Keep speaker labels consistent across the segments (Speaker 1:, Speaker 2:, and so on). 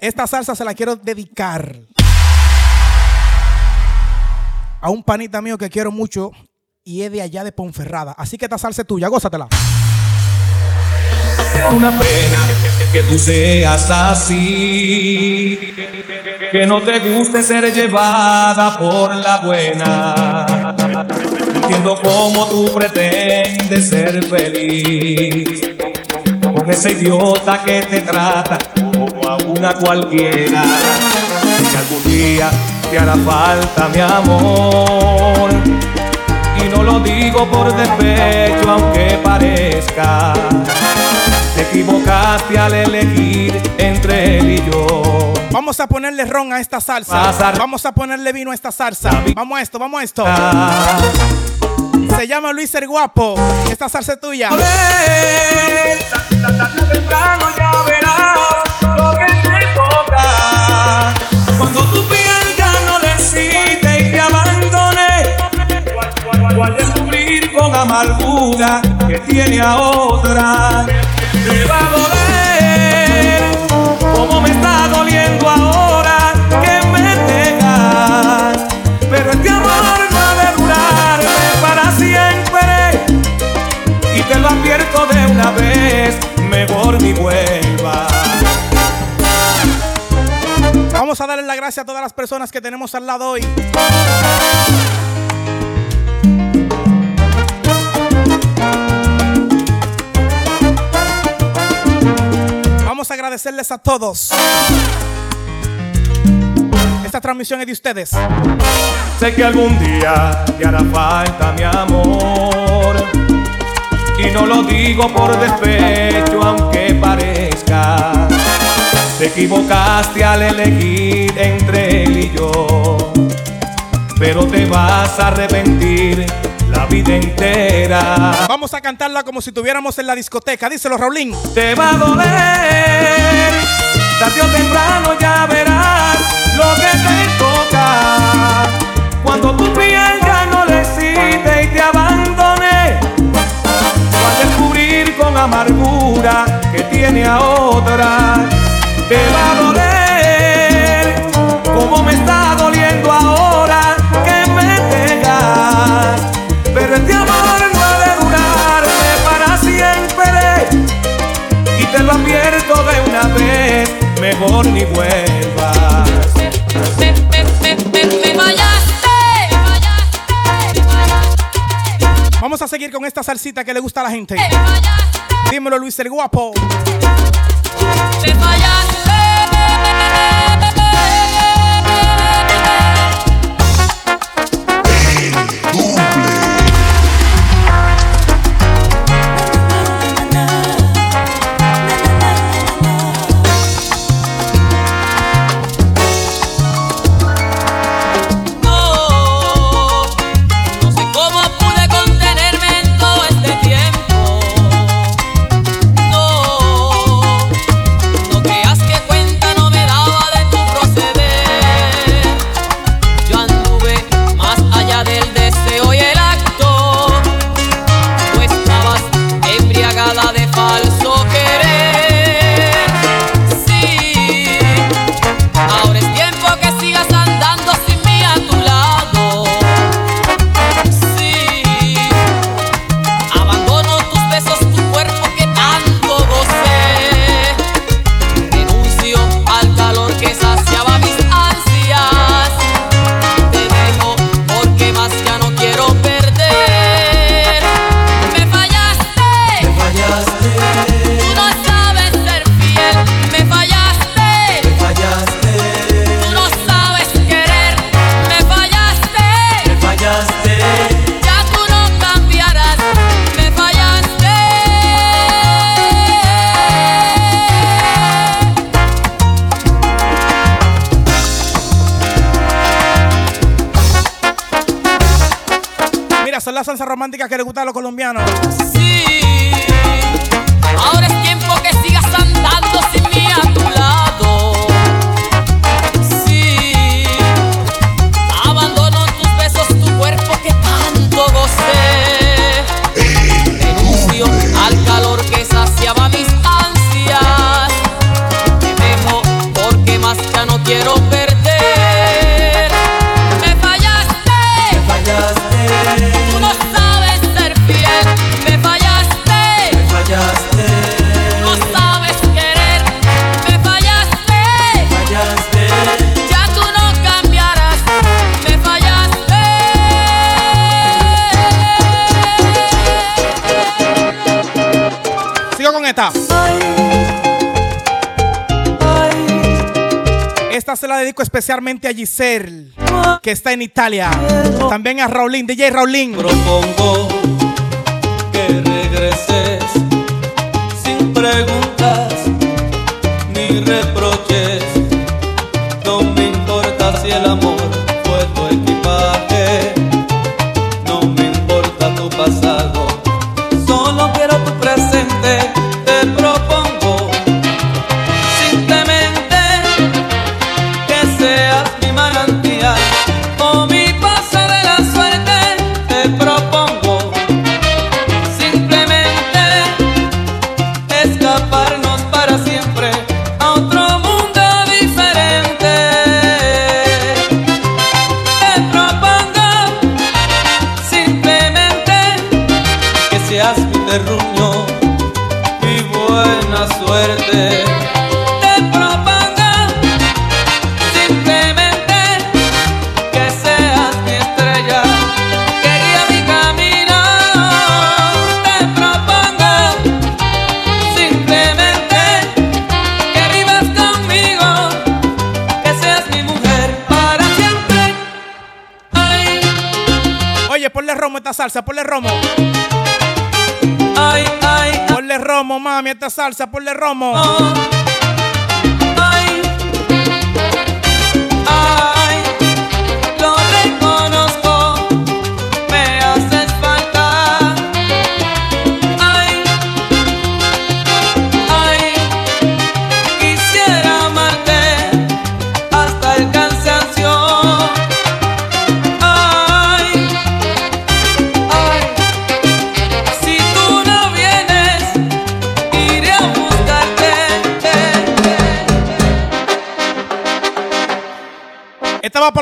Speaker 1: Esta salsa se la quiero dedicar a un panita mío que quiero mucho y es de allá de Ponferrada. Así que esta salsa es tuya, gózatela.
Speaker 2: Una pena que tú seas así, que no te guste ser llevada por la buena. Entiendo cómo tú pretendes ser feliz con ese idiota que te trata a una cualquiera. Que algún día te hará falta mi amor. Y no lo digo por despecho, aunque parezca. Te equivocaste al elegir entre él y yo.
Speaker 1: Vamos a ponerle ron a esta salsa. Vamos a ponerle vino a esta salsa. Vamos a esto, vamos a esto. Se llama Luis el Guapo. Esta salsa es tuya.
Speaker 2: temprano ya verás cual descubrir con amargura que tiene a otra. Te va a doler como me está doliendo ahora que me dejas. Pero este amor no ha de durarme para siempre. Y te lo advierto de una vez, mejor ni vuelva.
Speaker 1: Vamos a darle la gracia a todas las personas que tenemos al lado hoy. Agradecerles a todos. Esta transmisión es de ustedes.
Speaker 2: Sé que algún día te hará falta mi amor. Y no lo digo por despecho, aunque parezca. Te equivocaste al elegir entre él y yo. Pero te vas a arrepentir la vida entera.
Speaker 1: Vamos a cantarla como si estuviéramos en la discoteca. Díselo, Raulín.
Speaker 2: Te va a doler. Tarde o temprano ya verás lo que te toca. Cuando tu piel ya no decide y te abandone. Al descubrir con amargura que tiene a otra. Te va a doler.
Speaker 1: Salsita que le gusta a la gente. Dímelo, Luis el Guapo.
Speaker 3: Me fallaste.
Speaker 1: Las salsas románticas que le gustan a los colombianos. Esta se la dedico especialmente a Giselle, que está en Italia. También a Raulín, DJ Raulín.
Speaker 4: Propongo
Speaker 1: Oye, ponle romo a esta salsa, ponle romo.
Speaker 4: ay, ay,
Speaker 1: Ponle romo, mami, a esta salsa, ponle romo.
Speaker 4: oh.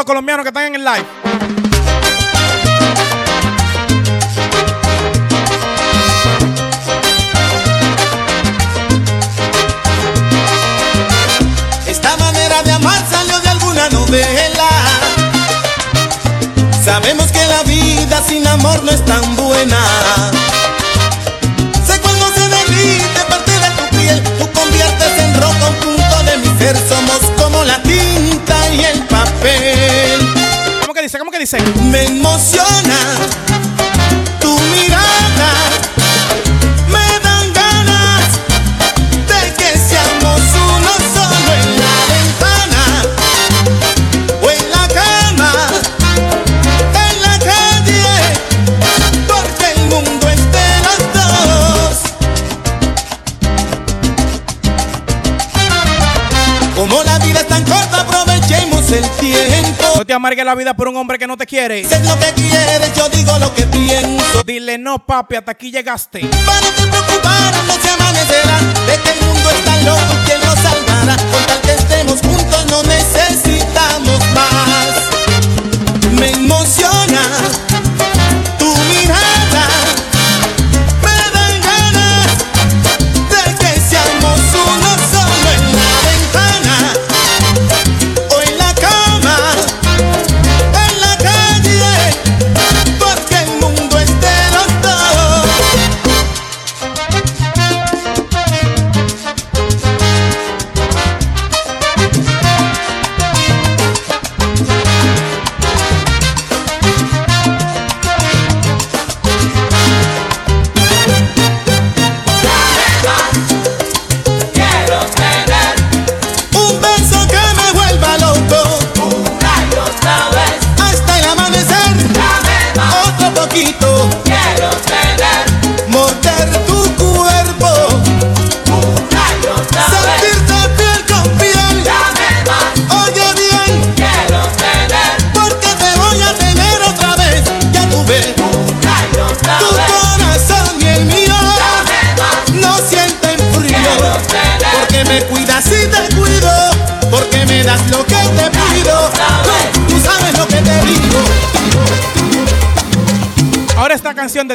Speaker 1: Los colombianos que están en el live.
Speaker 5: Esta manera de amar salió de alguna novela. Sabemos que la vida sin amor no es tan buena. Sé cuando se derrite parte de tu piel, tú conviertes en roca un punto de mi ser. Somos como la tinta y el papel. Me emociona
Speaker 1: amargue la vida por un hombre que no te quiere.
Speaker 5: Es lo que quieres, yo digo lo que pienso.
Speaker 1: Dile no, papi, hasta aquí llegaste.
Speaker 5: Para te preocuparas, no se amanecerá De que el mundo está loco, ¿quién nos salvará? Con tal que estemos juntos no necesitamos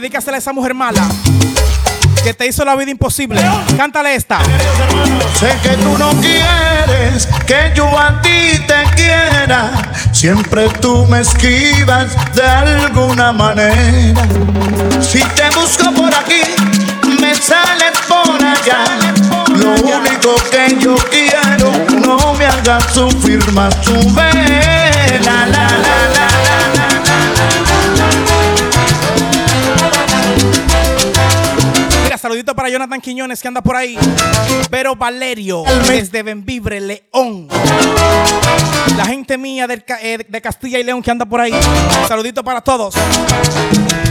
Speaker 1: dedícasela a esa mujer mala que te hizo la vida imposible. Cántale esta.
Speaker 6: Sé que tú no quieres que yo a ti te quiera. Siempre tú me esquivas de alguna manera. Si te busco por aquí, me sales por allá. Lo único que yo quiero, no me hagas sufrir más tu vela.
Speaker 1: saludito para Jonathan Quiñones que anda por ahí. Pero Valerio, desde Benvibre, León. La gente mía eh, de Castilla y León que anda por ahí. Saludito para todos.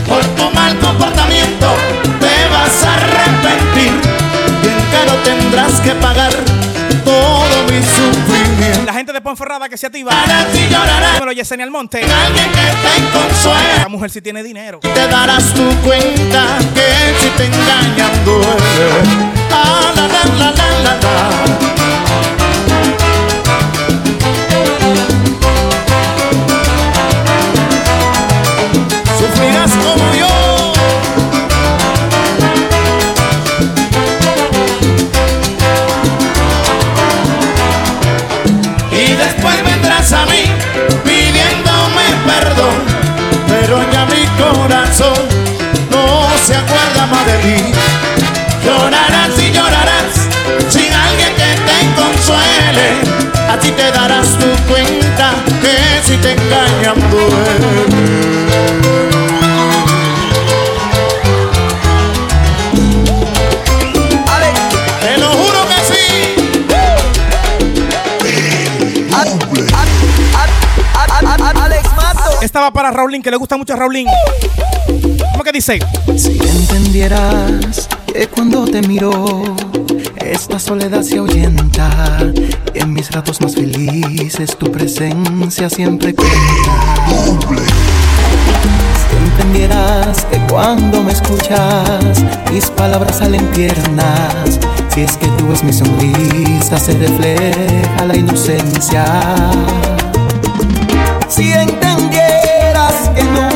Speaker 6: Por tu mal comportamiento te vas a arrepentir. Bien caro tendrás que pagar todo mi sufrimiento.
Speaker 1: La gente de Ponferrada que se activa.
Speaker 6: Si
Speaker 1: Dímelo, Yesenia Almonte.
Speaker 6: Alguien que te consuela.
Speaker 1: La mujer si tiene dinero.
Speaker 6: Te darás tu cuenta que
Speaker 4: esta
Speaker 1: va para Raulín, que le gusta mucho a Raulín. ¿Cómo que dice?
Speaker 7: Si entendieras que cuando te miro, esta soledad se ahuyenta. Y en mis ratos más felices, tu presencia siempre cuenta. Si entendieras que cuando me escuchas, mis palabras salen tiernas. Si es que tú ves mi sonrisa, se refleja la inocencia. Si que no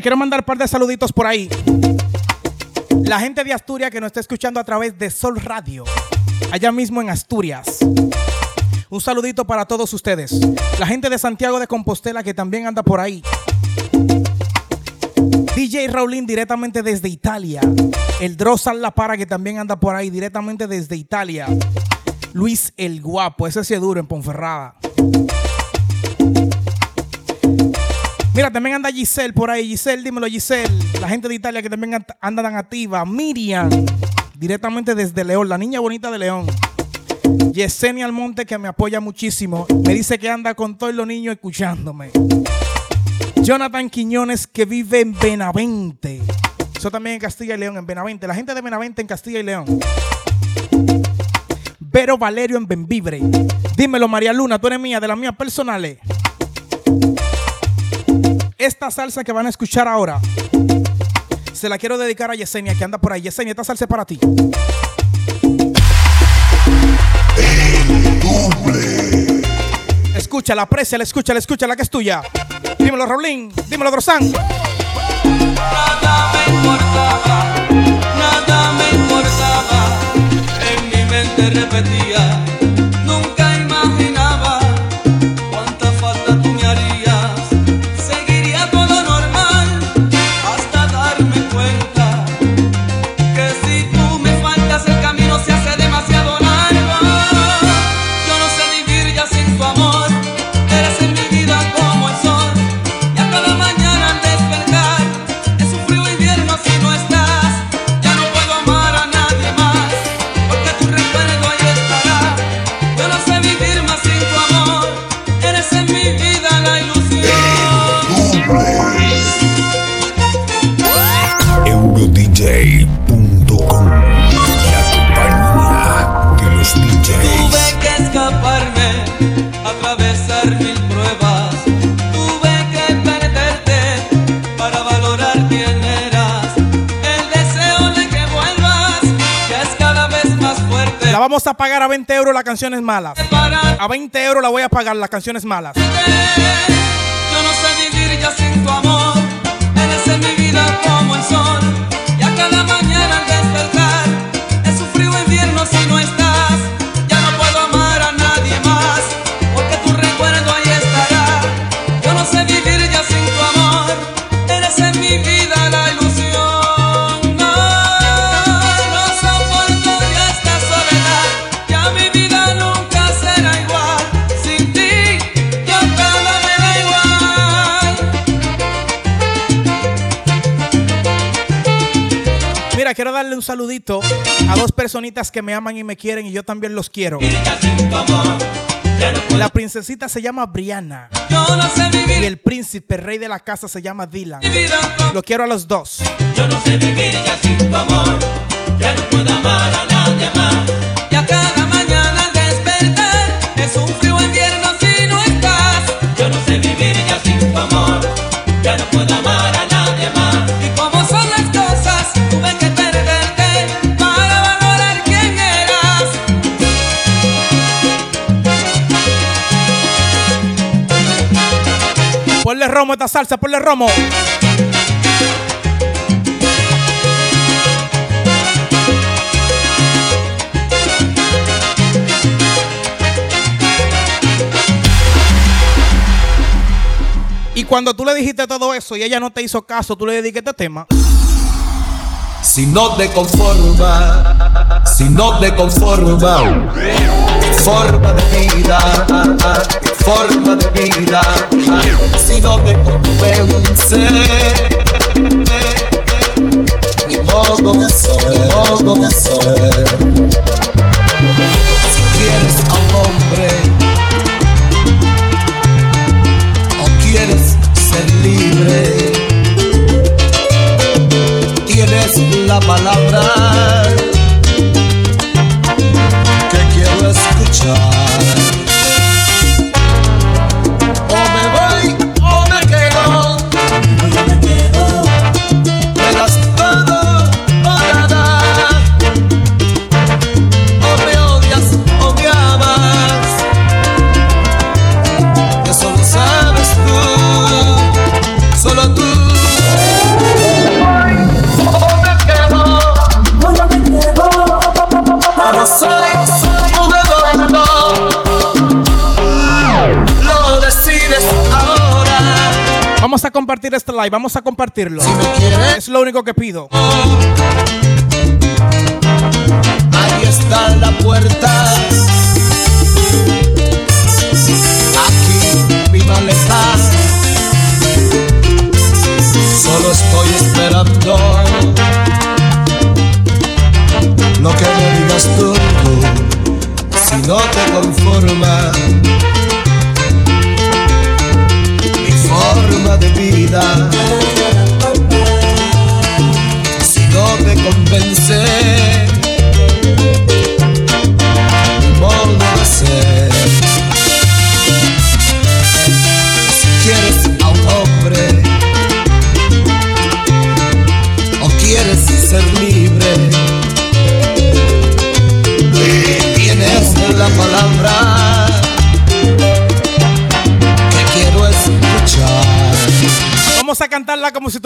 Speaker 1: quiero mandar un par de saluditos por ahí. La gente de Asturias que nos está escuchando a través de Sol Radio, allá mismo en Asturias. Un saludito para todos ustedes. La gente de Santiago de Compostela que también anda por ahí. DJ Raulín directamente desde Italia. El Drosal La Para que también anda por ahí directamente desde Italia. Luis el Guapo, ese sí es duro en Ponferrada. Mira, también anda Giselle por ahí. Giselle, dímelo, Giselle. La gente de Italia que también anda- tan activa. Miriam, directamente desde León, la niña bonita de León. Yesenia Almonte, que me apoya muchísimo. Me dice que anda con todos los niños escuchándome. Jonathan Quiñones, que vive en Benavente. Eso también en Castilla y León, en Benavente. La gente de Benavente en Castilla y León. Vero Valerio en Benvibre. Dímelo, María Luna, tú eres mía, de las mías personales. Esta salsa que van a escuchar ahora, se la quiero dedicar a Yesenia, que anda por ahí. Yesenia, esta salsa es para ti. Escúchala, apreciala, escúchala, escúchala, que es tuya. Dímelo, Raulín. Dímelo, Drosán.
Speaker 4: Nada me importaba, nada me importaba. En mi mente repetía,
Speaker 1: vamos a pagar a 20 euros las canciones malas. A 20 euros la voy a pagar las canciones malas.
Speaker 4: Yo no sé vivir ya sin tu amor. Eres en mi vida como el sol. Y a cada un
Speaker 1: saludito a dos personitas que me aman y me quieren y yo también los quiero. La princesita se llama Brianna y el príncipe rey de la casa se llama Dylan. Lo quiero a los dos.
Speaker 4: Yo no sé vivir ya sin tu amor, ya no puedo amar a nadie más. Y a cada mañana al despertar es un frío invierno si no estás. Yo no sé vivir ya sin tu amor, ya no puedo amar a nadie
Speaker 1: Ponle romo esta salsa, ponle romo. Y cuando tú le dijiste todo eso y ella no te hizo caso, tú le dediqué este tema.
Speaker 2: Si no te conforma, si no te conforma, forma de vida, forma de vida, si no te convence, ni modo de ser, modo de ser. Si quieres la palabra que quiero escuchar.
Speaker 1: Live, vamos a compartirlo. Es lo único que pido.
Speaker 8: Ahí está la puerta.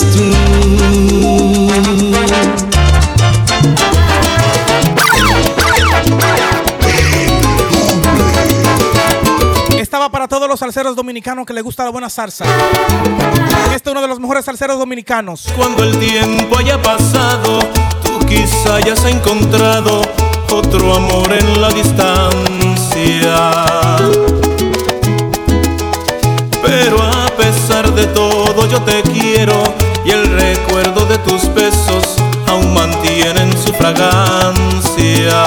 Speaker 8: tú
Speaker 1: Estaba para todos los salseros dominicanos que les gusta la buena salsa. Este es uno de los mejores salseros dominicanos.
Speaker 9: Cuando el tiempo haya pasado, tú quizá hayas encontrado otro amor en la distancia. Pero a pesar de todo yo te quiero de tus besos aún mantienen su fragancia.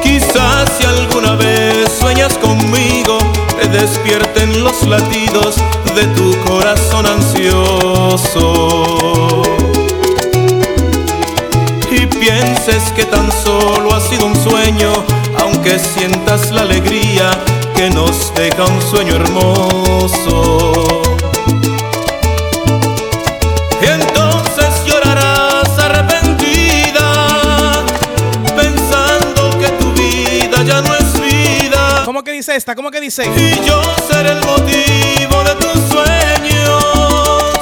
Speaker 9: Quizás si alguna vez sueñas conmigo, te despierten los latidos de tu corazón ansioso. Y pienses que tan solo ha sido un sueño, aunque sientas la alegría que nos deja un sueño hermoso.
Speaker 1: Dice esta? ¿Cómo que dice?
Speaker 9: Y yo seré el motivo de tus sueños,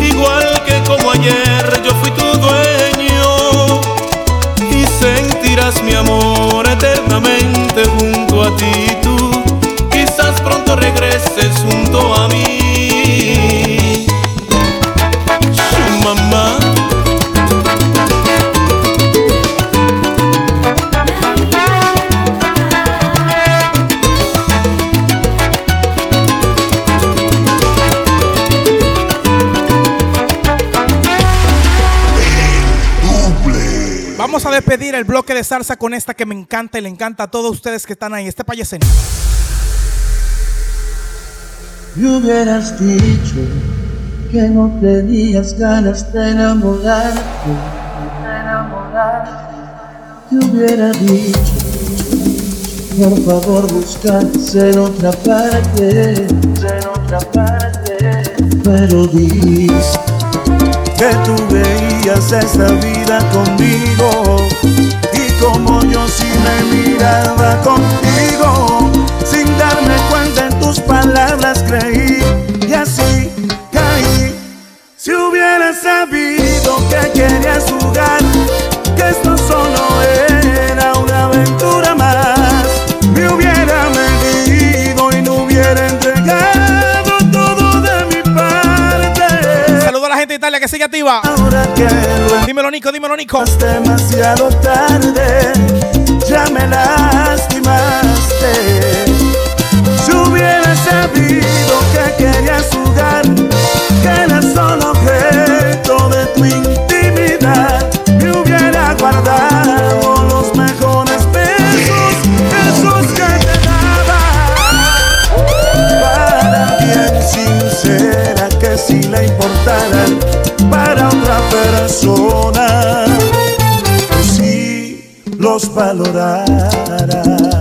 Speaker 9: igual que como ayer yo fui tu dueño. Y sentirás mi amor
Speaker 1: Vamos a despedir el bloque de salsa con esta que me encanta y le encanta a todos ustedes que están ahí. Este payasén.
Speaker 10: Me hubieras dicho que no tenías ganas de enamorarte. De enamorarte. Te hubiera dicho, por favor buscas en otra parte, en otra parte. Pero dices que tú veías esta vida conmigo. Y como yo sí me miraba contigo sin darme cuenta en tus palabras creí y así caí. Si hubiera sabido que
Speaker 1: sigue activa.
Speaker 10: ahora que lo
Speaker 1: Dímelo, Nico, dímelo, Nico.
Speaker 10: es demasiado tarde, ya me lastimaste. Si hubiera sabido que querías jugar, que eras solo los